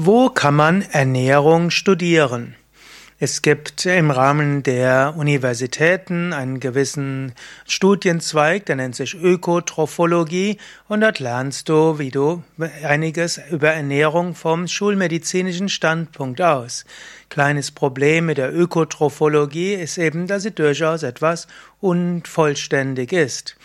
Wo kann man Ernährung studieren? Es gibt im Rahmen der Universitäten einen gewissen Studienzweig, der nennt sich Ökotrophologie und dort lernst du, wie du einiges über Ernährung vom schulmedizinischen Standpunkt aus. Kleines Problem mit der Ökotrophologie ist eben, dass sie durchaus etwas unvollständig ist.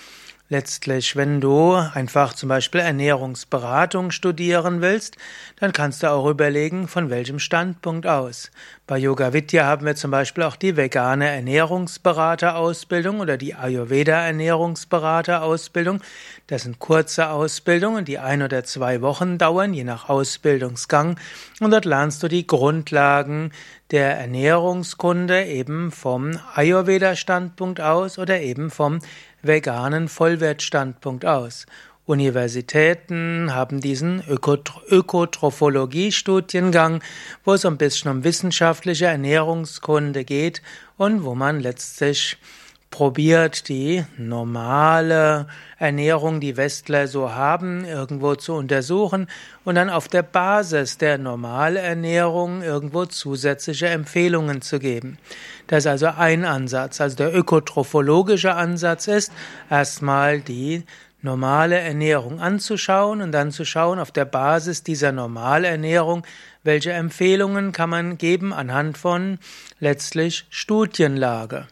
Letztlich, wenn du einfach zum Beispiel Ernährungsberatung studieren willst, dann kannst du auch überlegen, von welchem Standpunkt aus. Bei Yoga Vidya haben wir zum Beispiel auch die vegane Ernährungsberaterausbildung oder die Ayurveda Ernährungsberaterausbildung. Das sind kurze Ausbildungen, die ein oder zwei Wochen dauern, je nach Ausbildungsgang. Und dort lernst du die Grundlagen der Ernährungskunde eben vom Ayurveda-Standpunkt aus oder eben vom veganen Vollwertstandpunkt aus. Universitäten haben diesen Ökotrophologie-Studiengang, wo es ein bisschen um wissenschaftliche Ernährungskunde geht und wo man letztlich probiert, die normale Ernährung, die Westler so haben, irgendwo zu untersuchen und dann auf der Basis der Normalernährung irgendwo zusätzliche Empfehlungen zu geben. Das ist also ein Ansatz. Also der ökotrophologische Ansatz ist, erstmal die normale Ernährung anzuschauen und dann zu schauen auf der Basis dieser Normalernährung, welche Empfehlungen kann man geben anhand von letztlich Studienlage.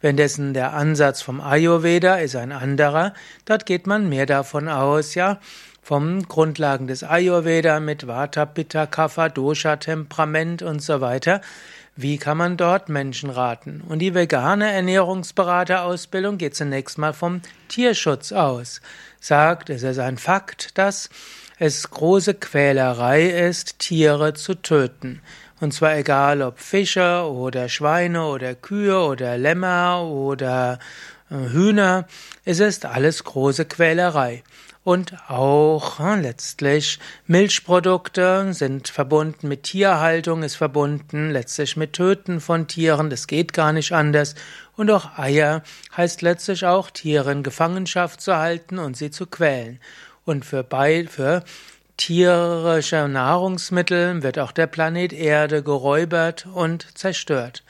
Währenddessen der Ansatz vom Ayurveda ist ein anderer. Dort geht man mehr davon aus, ja, vom Grundlagen des Ayurveda mit Vata, Pitta, Kapha, Dosha, Temperament und so weiter. Wie kann man dort Menschen raten? Und die vegane Ernährungsberaterausbildung geht zunächst mal vom Tierschutz aus. Sagt, es ist ein Fakt, dass es große Quälerei ist, Tiere zu töten. Und zwar egal ob Fische oder Schweine oder Kühe oder Lämmer oder äh, Hühner, es ist alles große Quälerei. Und auch letztlich Milchprodukte sind verbunden mit Tierhaltung, ist verbunden letztlich mit Töten von Tieren, das geht gar nicht anders. Und auch Eier heißt letztlich auch Tiere in Gefangenschaft zu halten und sie zu quälen. Und für, bei, für tierischer Nahrungsmittel wird auch der Planet Erde geräubert und zerstört.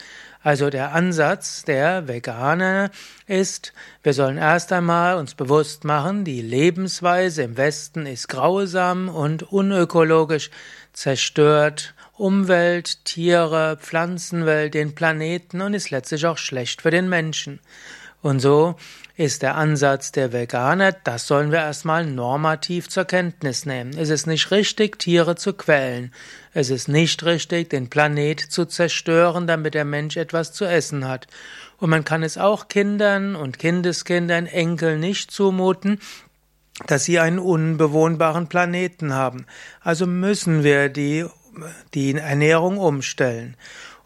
Also der Ansatz der Veganer ist, wir sollen erst einmal uns bewusst machen, die Lebensweise im Westen ist grausam und unökologisch, zerstört Umwelt, Tiere, Pflanzenwelt, den Planeten und ist letztlich auch schlecht für den Menschen. Und so ist der Ansatz der Veganer, das sollen wir erstmal normativ zur Kenntnis nehmen. Es ist nicht richtig, Tiere zu quälen. Es ist nicht richtig, den Planet zu zerstören, damit der Mensch etwas zu essen hat. Und man kann es auch Kindern und Kindeskindern, Enkeln nicht zumuten, dass sie einen unbewohnbaren Planeten haben. Also müssen wir die, die Ernährung umstellen.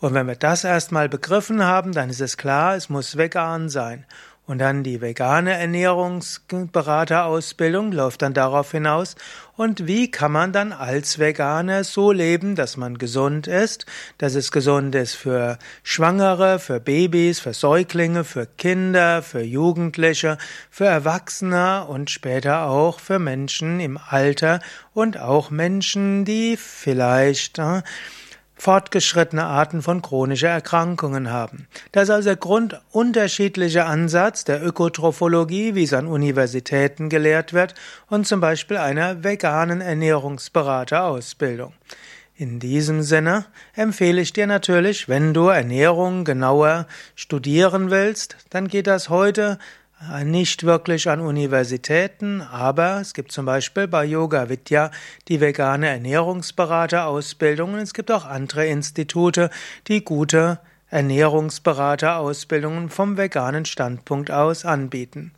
Und wenn wir das erstmal begriffen haben, dann ist es klar, es muss vegan sein. Und dann die vegane Ernährungsberaterausbildung läuft dann darauf hinaus. Und wie kann man dann als Veganer so leben, dass man gesund ist, dass es gesund ist für Schwangere, für Babys, für Säuglinge, für Kinder, für Jugendliche, für Erwachsene und später auch für Menschen im Alter und auch Menschen, die vielleicht äh, fortgeschrittene Arten von chronischer Erkrankungen haben. Das ist also der grundunterschiedliche Ansatz der Ökotrophologie, wie es an Universitäten gelehrt wird, und zum Beispiel einer veganen Ernährungsberaterausbildung. In diesem Sinne empfehle ich dir natürlich, wenn du Ernährung genauer studieren willst, dann geht das heute nicht wirklich an Universitäten, aber es gibt zum Beispiel bei Yoga Vidya die vegane Ernährungsberaterausbildung und es gibt auch andere Institute, die gute Ernährungsberaterausbildungen vom veganen Standpunkt aus anbieten.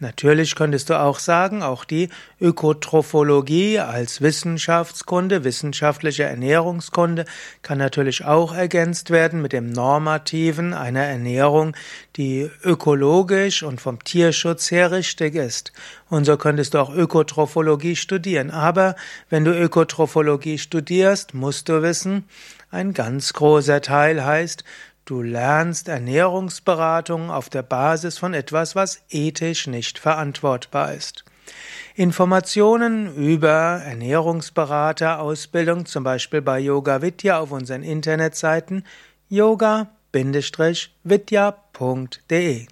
Natürlich könntest du auch sagen, auch die Ökotrophologie als Wissenschaftskunde, wissenschaftliche Ernährungskunde kann natürlich auch ergänzt werden mit dem Normativen einer Ernährung, die ökologisch und vom Tierschutz her richtig ist. Und so könntest du auch Ökotrophologie studieren. Aber wenn du Ökotrophologie studierst, musst du wissen, ein ganz großer Teil heißt, Du lernst Ernährungsberatung auf der Basis von etwas, was ethisch nicht verantwortbar ist. Informationen über Ernährungsberaterausbildung, zum Beispiel bei Yoga Vidya auf unseren Internetseiten yoga-vidya.de